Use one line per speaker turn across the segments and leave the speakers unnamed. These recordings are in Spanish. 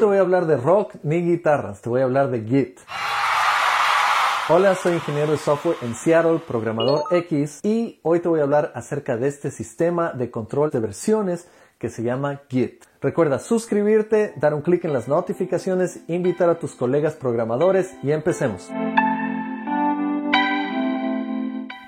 Te voy a hablar de rock ni guitarras, te voy a hablar de Git. Hola, soy ingeniero de software en Seattle, programador X, y hoy te voy a hablar acerca de este sistema de control de versiones que se llama Git. Recuerda suscribirte, dar un clic en las notificaciones, invitar a tus colegas programadores y empecemos.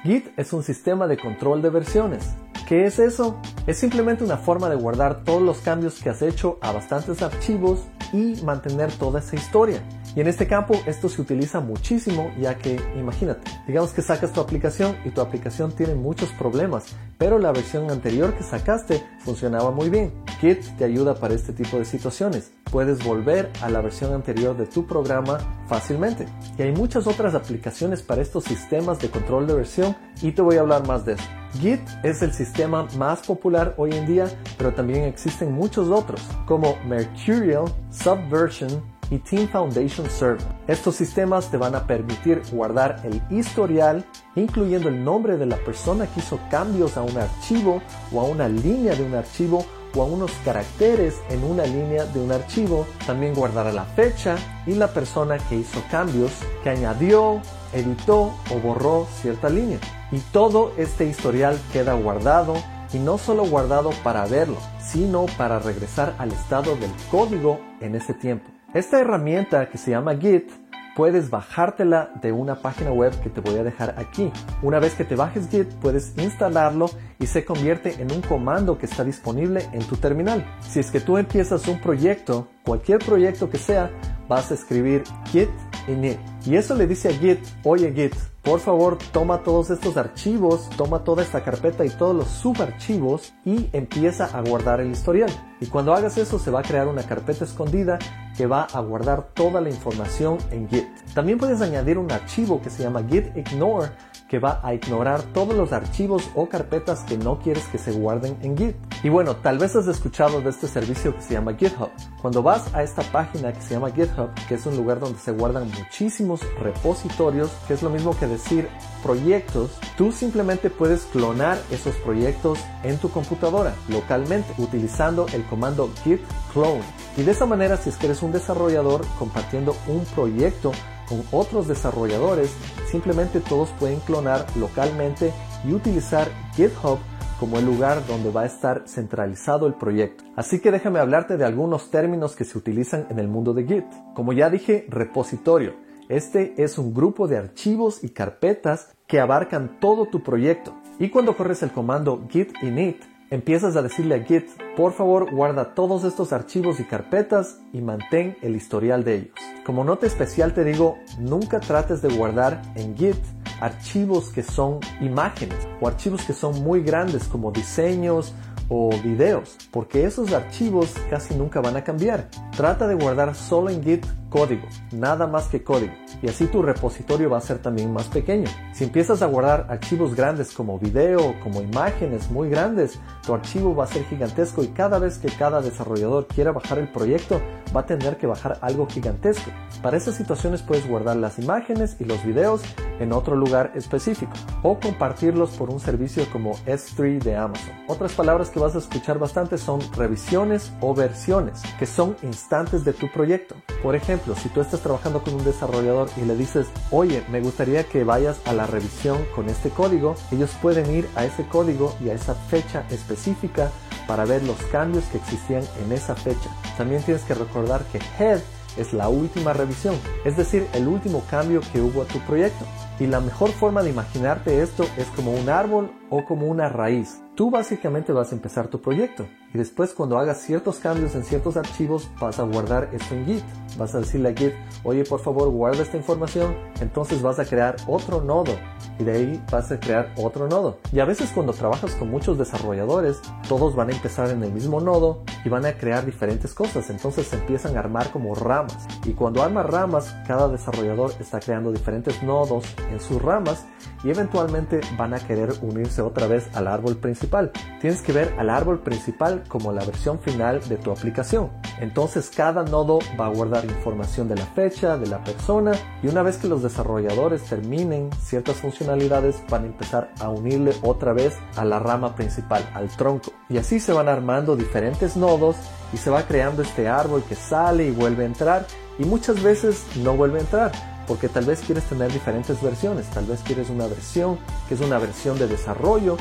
Git es un sistema de control de versiones. ¿Qué es eso? Es simplemente una forma de guardar todos los cambios que has hecho a bastantes archivos y mantener toda esa historia. Y en este campo esto se utiliza muchísimo ya que imagínate, digamos que sacas tu aplicación y tu aplicación tiene muchos problemas, pero la versión anterior que sacaste funcionaba muy bien. Git te ayuda para este tipo de situaciones. Puedes volver a la versión anterior de tu programa fácilmente. Y hay muchas otras aplicaciones para estos sistemas de control de versión y te voy a hablar más de eso. Git es el sistema más popular hoy en día, pero también existen muchos otros, como Mercurial, Subversion, y Team Foundation Server. Estos sistemas te van a permitir guardar el historial, incluyendo el nombre de la persona que hizo cambios a un archivo o a una línea de un archivo o a unos caracteres en una línea de un archivo. También guardará la fecha y la persona que hizo cambios, que añadió, editó o borró cierta línea. Y todo este historial queda guardado y no solo guardado para verlo, sino para regresar al estado del código en ese tiempo. Esta herramienta que se llama Git puedes bajártela de una página web que te voy a dejar aquí. Una vez que te bajes Git puedes instalarlo y se convierte en un comando que está disponible en tu terminal. Si es que tú empiezas un proyecto, cualquier proyecto que sea, vas a escribir git init. Y eso le dice a Git, oye Git, por favor toma todos estos archivos, toma toda esta carpeta y todos los subarchivos y empieza a guardar el historial. Y cuando hagas eso se va a crear una carpeta escondida que va a guardar toda la información en Git. También puedes añadir un archivo que se llama git ignore que va a ignorar todos los archivos o carpetas que no quieres que se guarden en Git. Y bueno, tal vez has escuchado de este servicio que se llama GitHub. Cuando vas a esta página que se llama GitHub, que es un lugar donde se guardan muchísimos repositorios, que es lo mismo que decir proyectos, tú simplemente puedes clonar esos proyectos en tu computadora localmente utilizando el comando git clone. Y de esa manera, si es que eres un desarrollador compartiendo un proyecto con otros desarrolladores, simplemente todos pueden clonar localmente y utilizar GitHub como el lugar donde va a estar centralizado el proyecto. Así que déjame hablarte de algunos términos que se utilizan en el mundo de Git. Como ya dije, repositorio. Este es un grupo de archivos y carpetas que abarcan todo tu proyecto. Y cuando corres el comando git init, empiezas a decirle a Git, por favor guarda todos estos archivos y carpetas y mantén el historial de ellos. Como nota especial te digo, nunca trates de guardar en Git archivos que son imágenes o archivos que son muy grandes como diseños o videos, porque esos archivos casi nunca van a cambiar. Trata de guardar solo en Git código, nada más que código, y así tu repositorio va a ser también más pequeño. Si empiezas a guardar archivos grandes como video, como imágenes muy grandes, tu archivo va a ser gigantesco y cada vez que cada desarrollador quiera bajar el proyecto, va a tener que bajar algo gigantesco. Para esas situaciones puedes guardar las imágenes y los videos en otro lugar específico o compartirlos por un servicio como S3 de Amazon. Otras palabras que vas a escuchar bastante son revisiones o versiones, que son instantes de tu proyecto. Por ejemplo, si tú estás trabajando con un desarrollador y le dices, oye, me gustaría que vayas a la revisión con este código, ellos pueden ir a ese código y a esa fecha específica para ver los cambios que existían en esa fecha. También tienes que recordar que head es la última revisión, es decir, el último cambio que hubo a tu proyecto. Y la mejor forma de imaginarte esto es como un árbol o como una raíz. Tú básicamente vas a empezar tu proyecto y después cuando hagas ciertos cambios en ciertos archivos vas a guardar esto en Git. Vas a decirle a Git, oye por favor guarda esta información, entonces vas a crear otro nodo y de ahí vas a crear otro nodo. Y a veces cuando trabajas con muchos desarrolladores, todos van a empezar en el mismo nodo y van a crear diferentes cosas, entonces se empiezan a armar como ramas. Y cuando arma ramas, cada desarrollador está creando diferentes nodos en sus ramas y eventualmente van a querer unirse otra vez al árbol principal. Tienes que ver al árbol principal como la versión final de tu aplicación. Entonces cada nodo va a guardar información de la fecha, de la persona y una vez que los desarrolladores terminen ciertas funcionalidades van a empezar a unirle otra vez a la rama principal, al tronco. Y así se van armando diferentes nodos y se va creando este árbol que sale y vuelve a entrar y muchas veces no vuelve a entrar porque tal vez quieres tener diferentes versiones, tal vez quieres una versión que es una versión de desarrollo,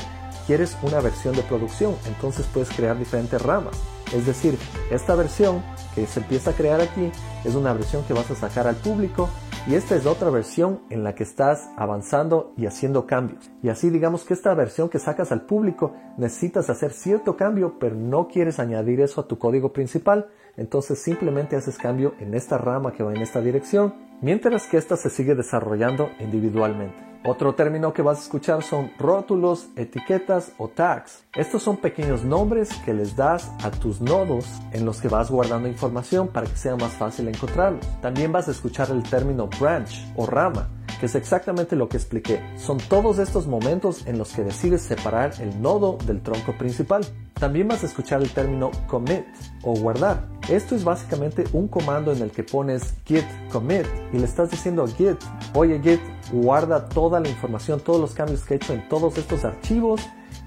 quieres una versión de producción, entonces puedes crear diferentes ramas. Es decir, esta versión que se empieza a crear aquí es una versión que vas a sacar al público y esta es otra versión en la que estás avanzando y haciendo cambios. Y así digamos que esta versión que sacas al público necesitas hacer cierto cambio, pero no quieres añadir eso a tu código principal, entonces simplemente haces cambio en esta rama que va en esta dirección, mientras que esta se sigue desarrollando individualmente. Otro término que vas a escuchar son rótulos, etiquetas o tags. Estos son pequeños nombres que les das a tus nodos en los que vas guardando información para que sea más fácil encontrarlos. También vas a escuchar el término branch o rama que es exactamente lo que expliqué. Son todos estos momentos en los que decides separar el nodo del tronco principal. También vas a escuchar el término commit o guardar. Esto es básicamente un comando en el que pones git commit y le estás diciendo a git, oye git, guarda toda la información, todos los cambios que he hecho en todos estos archivos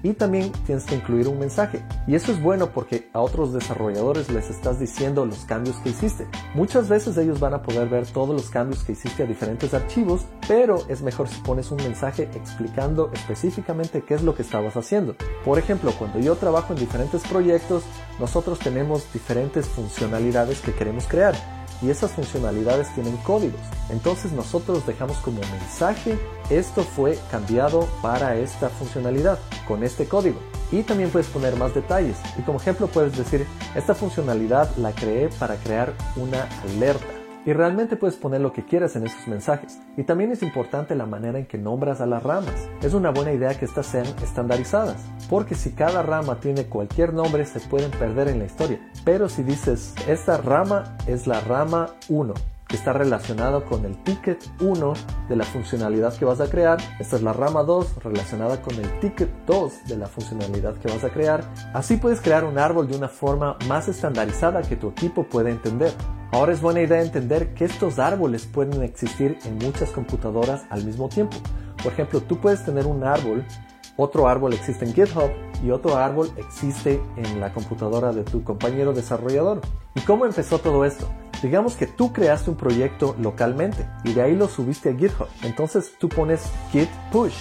y también tienes que incluir un mensaje. Y eso es bueno porque a otros desarrolladores les estás diciendo los cambios que hiciste. Muchas veces ellos van a poder ver todos los cambios que hiciste a diferentes archivos, pero es mejor si pones un mensaje explicando específicamente qué es lo que estabas haciendo. Por ejemplo, cuando yo trabajo en diferentes proyectos, nosotros tenemos diferentes funcionalidades que queremos crear y esas funcionalidades tienen códigos. Entonces nosotros dejamos como mensaje esto fue cambiado para esta funcionalidad con este código. Y también puedes poner más detalles. Y como ejemplo puedes decir, esta funcionalidad la creé para crear una alerta y realmente puedes poner lo que quieras en esos mensajes. Y también es importante la manera en que nombras a las ramas. Es una buena idea que estas sean estandarizadas, porque si cada rama tiene cualquier nombre se pueden perder en la historia. Pero si dices, esta rama es la rama 1, que está relacionado con el ticket 1 de la funcionalidad que vas a crear. Esta es la rama 2 relacionada con el ticket 2 de la funcionalidad que vas a crear. Así puedes crear un árbol de una forma más estandarizada que tu equipo pueda entender. Ahora es buena idea entender que estos árboles pueden existir en muchas computadoras al mismo tiempo. Por ejemplo, tú puedes tener un árbol, otro árbol existe en GitHub y otro árbol existe en la computadora de tu compañero desarrollador. ¿Y cómo empezó todo esto? Digamos que tú creaste un proyecto localmente y de ahí lo subiste a GitHub. Entonces tú pones git push,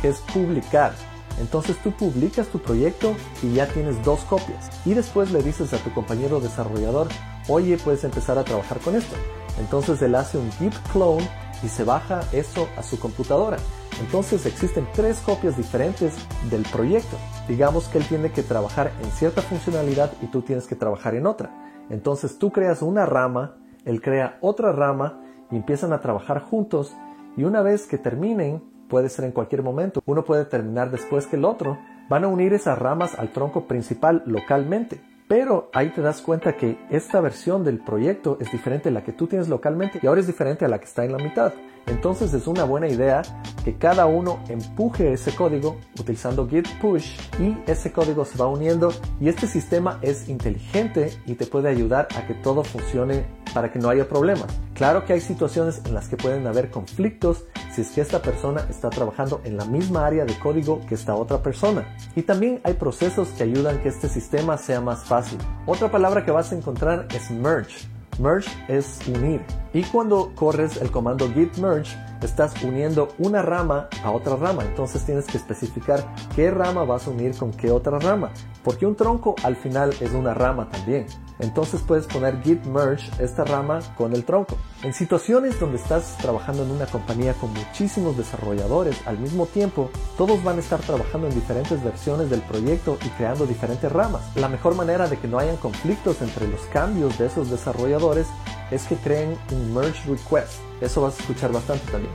que es publicar. Entonces tú publicas tu proyecto y ya tienes dos copias. Y después le dices a tu compañero desarrollador, oye, puedes empezar a trabajar con esto. Entonces él hace un git clone y se baja eso a su computadora. Entonces existen tres copias diferentes del proyecto. Digamos que él tiene que trabajar en cierta funcionalidad y tú tienes que trabajar en otra. Entonces tú creas una rama, él crea otra rama y empiezan a trabajar juntos y una vez que terminen, puede ser en cualquier momento, uno puede terminar después que el otro, van a unir esas ramas al tronco principal localmente. Pero ahí te das cuenta que esta versión del proyecto es diferente a la que tú tienes localmente y ahora es diferente a la que está en la mitad. Entonces es una buena idea que cada uno empuje ese código utilizando git push y ese código se va uniendo y este sistema es inteligente y te puede ayudar a que todo funcione para que no haya problemas. Claro que hay situaciones en las que pueden haber conflictos si es que esta persona está trabajando en la misma área de código que esta otra persona. Y también hay procesos que ayudan que este sistema sea más fácil. Otra palabra que vas a encontrar es merge. Merge es unir. Y cuando corres el comando git merge, estás uniendo una rama a otra rama. Entonces tienes que especificar qué rama vas a unir con qué otra rama. Porque un tronco al final es una rama también. Entonces puedes poner git merge esta rama con el tronco. En situaciones donde estás trabajando en una compañía con muchísimos desarrolladores al mismo tiempo, todos van a estar trabajando en diferentes versiones del proyecto y creando diferentes ramas. La mejor manera de que no hayan conflictos entre los cambios de esos desarrolladores es que creen un merge request. Eso vas a escuchar bastante también.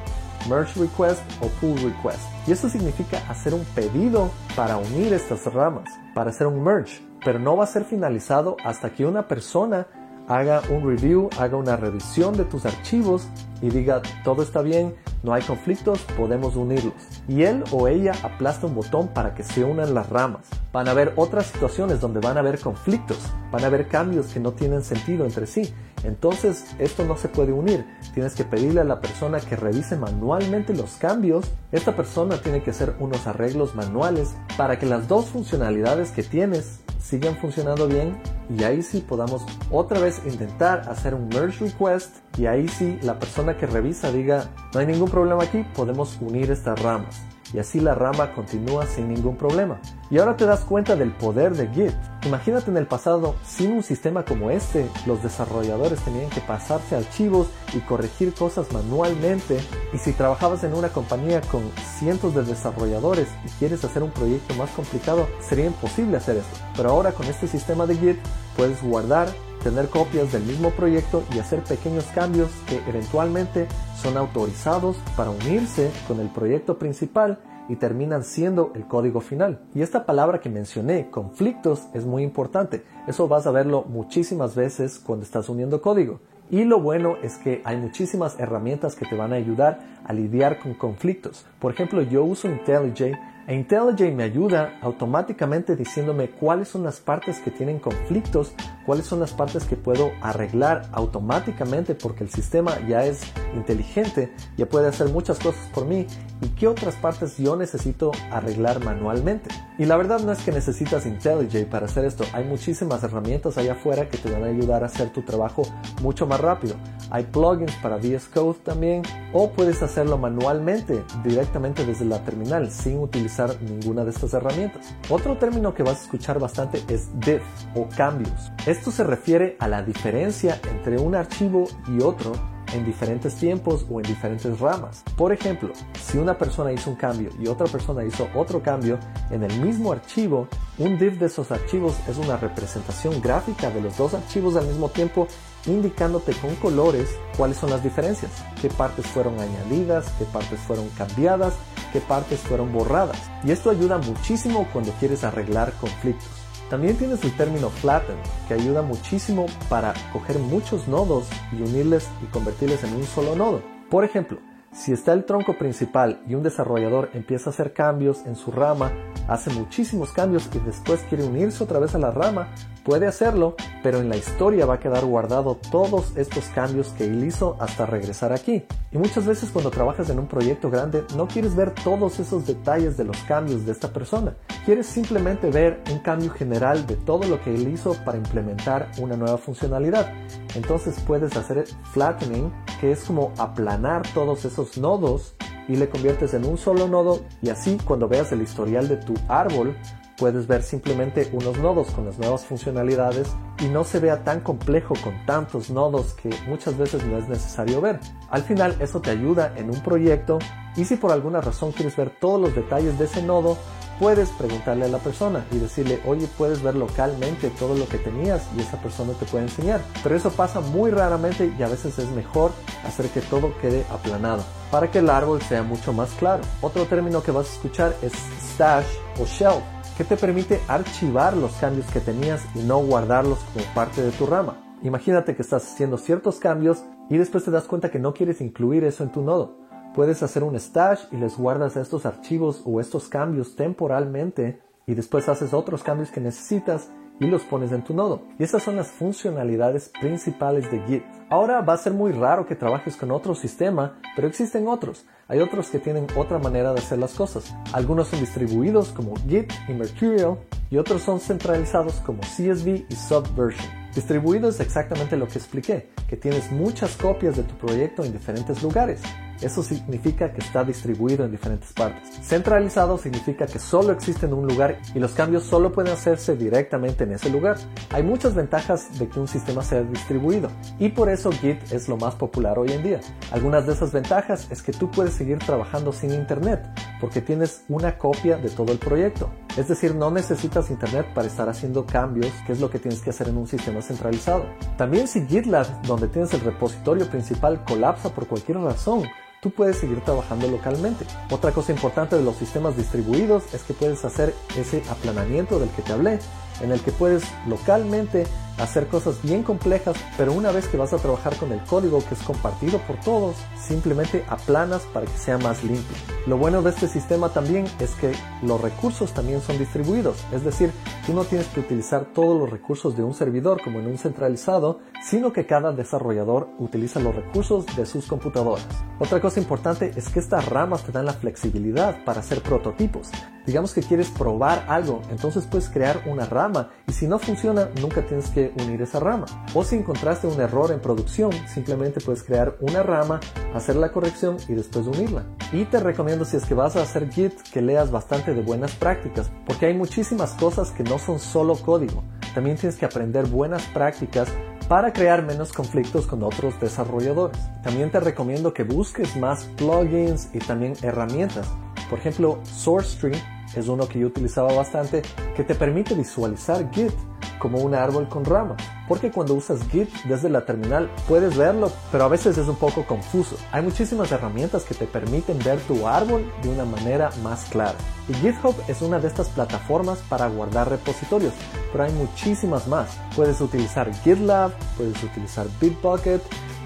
Merge request o pull request. Y eso significa hacer un pedido para unir estas ramas, para hacer un merge. Pero no va a ser finalizado hasta que una persona haga un review, haga una revisión de tus archivos y diga todo está bien, no hay conflictos, podemos unirlos. Y él o ella aplasta un botón para que se unan las ramas. Van a haber otras situaciones donde van a haber conflictos, van a haber cambios que no tienen sentido entre sí. Entonces esto no se puede unir. Tienes que pedirle a la persona que revise manualmente los cambios. Esta persona tiene que hacer unos arreglos manuales para que las dos funcionalidades que tienes sigan funcionando bien y ahí sí podamos otra vez intentar hacer un merge request y ahí sí la persona que revisa diga no hay ningún problema aquí, podemos unir estas ramas y así la rama continúa sin ningún problema. Y ahora te das cuenta del poder de Git. Imagínate en el pasado, sin un sistema como este, los desarrolladores tenían que pasarse archivos y corregir cosas manualmente. Y si trabajabas en una compañía con cientos de desarrolladores y quieres hacer un proyecto más complicado, sería imposible hacer esto. Pero ahora con este sistema de Git puedes guardar tener copias del mismo proyecto y hacer pequeños cambios que eventualmente son autorizados para unirse con el proyecto principal y terminan siendo el código final. Y esta palabra que mencioné, conflictos, es muy importante. Eso vas a verlo muchísimas veces cuando estás uniendo código. Y lo bueno es que hay muchísimas herramientas que te van a ayudar a lidiar con conflictos. Por ejemplo, yo uso IntelliJ e IntelliJ me ayuda automáticamente diciéndome cuáles son las partes que tienen conflictos, cuáles son las partes que puedo arreglar automáticamente porque el sistema ya es inteligente, ya puede hacer muchas cosas por mí y qué otras partes yo necesito arreglar manualmente. Y la verdad no es que necesitas IntelliJ para hacer esto, hay muchísimas herramientas allá afuera que te van a ayudar a hacer tu trabajo mucho más rápido. Hay plugins para VS Code también o puedes hacerlo manualmente directamente desde la terminal sin utilizar ninguna de estas herramientas. Otro término que vas a escuchar bastante es diff o cambios. Esto se refiere a la diferencia entre un archivo y otro en diferentes tiempos o en diferentes ramas. Por ejemplo, si una persona hizo un cambio y otra persona hizo otro cambio en el mismo archivo, un div de esos archivos es una representación gráfica de los dos archivos al mismo tiempo indicándote con colores cuáles son las diferencias, qué partes fueron añadidas, qué partes fueron cambiadas, qué partes fueron borradas. Y esto ayuda muchísimo cuando quieres arreglar conflictos. También tienes el término flatten, que ayuda muchísimo para coger muchos nodos y unirles y convertirles en un solo nodo. Por ejemplo, si está el tronco principal y un desarrollador empieza a hacer cambios en su rama, hace muchísimos cambios y después quiere unirse otra vez a la rama, puede hacerlo, pero en la historia va a quedar guardado todos estos cambios que él hizo hasta regresar aquí. Y muchas veces cuando trabajas en un proyecto grande no quieres ver todos esos detalles de los cambios de esta persona. Quieres simplemente ver un cambio general de todo lo que él hizo para implementar una nueva funcionalidad. Entonces puedes hacer flattening, que es como aplanar todos esos nodos y le conviertes en un solo nodo y así cuando veas el historial de tu árbol puedes ver simplemente unos nodos con las nuevas funcionalidades y no se vea tan complejo con tantos nodos que muchas veces no es necesario ver. Al final eso te ayuda en un proyecto y si por alguna razón quieres ver todos los detalles de ese nodo, puedes preguntarle a la persona y decirle, oye, puedes ver localmente todo lo que tenías y esa persona te puede enseñar. Pero eso pasa muy raramente y a veces es mejor hacer que todo quede aplanado para que el árbol sea mucho más claro. Otro término que vas a escuchar es stash o shelf que te permite archivar los cambios que tenías y no guardarlos como parte de tu rama. Imagínate que estás haciendo ciertos cambios y después te das cuenta que no quieres incluir eso en tu nodo. Puedes hacer un stash y les guardas estos archivos o estos cambios temporalmente y después haces otros cambios que necesitas y los pones en tu nodo. Y esas son las funcionalidades principales de Git. Ahora va a ser muy raro que trabajes con otro sistema, pero existen otros. Hay otros que tienen otra manera de hacer las cosas. Algunos son distribuidos como Git y Mercurial y otros son centralizados como CSV y Subversion. Distribuido es exactamente lo que expliqué, que tienes muchas copias de tu proyecto en diferentes lugares. Eso significa que está distribuido en diferentes partes. Centralizado significa que solo existe en un lugar y los cambios solo pueden hacerse directamente en ese lugar. Hay muchas ventajas de que un sistema sea distribuido y por eso Git es lo más popular hoy en día. Algunas de esas ventajas es que tú puedes seguir trabajando sin internet porque tienes una copia de todo el proyecto. Es decir, no necesitas internet para estar haciendo cambios, que es lo que tienes que hacer en un sistema centralizado. También si GitLab, donde tienes el repositorio principal, colapsa por cualquier razón, tú puedes seguir trabajando localmente. Otra cosa importante de los sistemas distribuidos es que puedes hacer ese aplanamiento del que te hablé, en el que puedes localmente hacer cosas bien complejas, pero una vez que vas a trabajar con el código que es compartido por todos, simplemente aplanas para que sea más limpio. Lo bueno de este sistema también es que los recursos también son distribuidos, es decir, tú no tienes que utilizar todos los recursos de un servidor como en un centralizado, sino que cada desarrollador utiliza los recursos de sus computadoras. Otra cosa importante es que estas ramas te dan la flexibilidad para hacer prototipos. Digamos que quieres probar algo, entonces puedes crear una rama y si no funciona nunca tienes que unir esa rama. O si encontraste un error en producción, simplemente puedes crear una rama, hacer la corrección y después unirla. Y te recomiendo si es que vas a hacer Git que leas bastante de buenas prácticas, porque hay muchísimas cosas que no son solo código. También tienes que aprender buenas prácticas para crear menos conflictos con otros desarrolladores. También te recomiendo que busques más plugins y también herramientas. Por ejemplo, SourceTree es uno que yo utilizaba bastante que te permite visualizar Git como un árbol con ramas. Porque cuando usas Git desde la terminal puedes verlo, pero a veces es un poco confuso. Hay muchísimas herramientas que te permiten ver tu árbol de una manera más clara. Y GitHub es una de estas plataformas para guardar repositorios, pero hay muchísimas más. Puedes utilizar GitLab, puedes utilizar Bitbucket,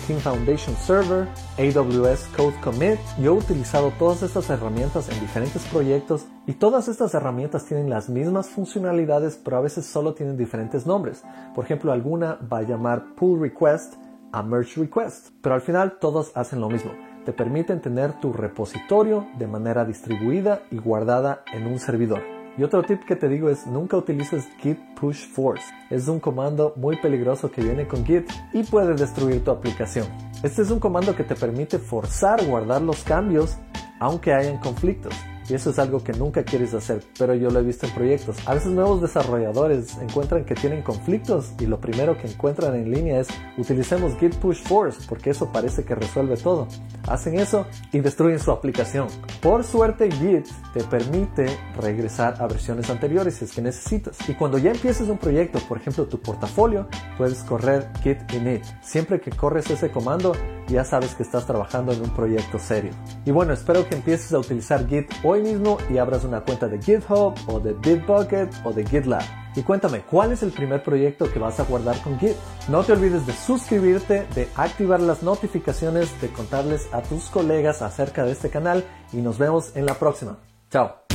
Team Foundation Server, AWS Code Commit. Yo he utilizado todas estas herramientas en diferentes proyectos y todas estas herramientas tienen las mismas funcionalidades pero a veces solo tienen diferentes nombres. Por ejemplo, alguna va a llamar Pull Request a Merge Request, pero al final todos hacen lo mismo. Te permiten tener tu repositorio de manera distribuida y guardada en un servidor. Y otro tip que te digo es nunca utilices git push force. Es un comando muy peligroso que viene con git y puede destruir tu aplicación. Este es un comando que te permite forzar guardar los cambios aunque hayan conflictos. Y eso es algo que nunca quieres hacer, pero yo lo he visto en proyectos. A veces nuevos desarrolladores encuentran que tienen conflictos y lo primero que encuentran en línea es utilicemos git push force porque eso parece que resuelve todo. Hacen eso y destruyen su aplicación. Por suerte Git te permite regresar a versiones anteriores si es que necesitas. Y cuando ya empieces un proyecto, por ejemplo tu portafolio, puedes correr git init. Siempre que corres ese comando ya sabes que estás trabajando en un proyecto serio. Y bueno, espero que empieces a utilizar Git mismo y abras una cuenta de GitHub o de Bitbucket o de GitLab. Y cuéntame, ¿cuál es el primer proyecto que vas a guardar con Git? No te olvides de suscribirte, de activar las notificaciones, de contarles a tus colegas acerca de este canal y nos vemos en la próxima. Chao.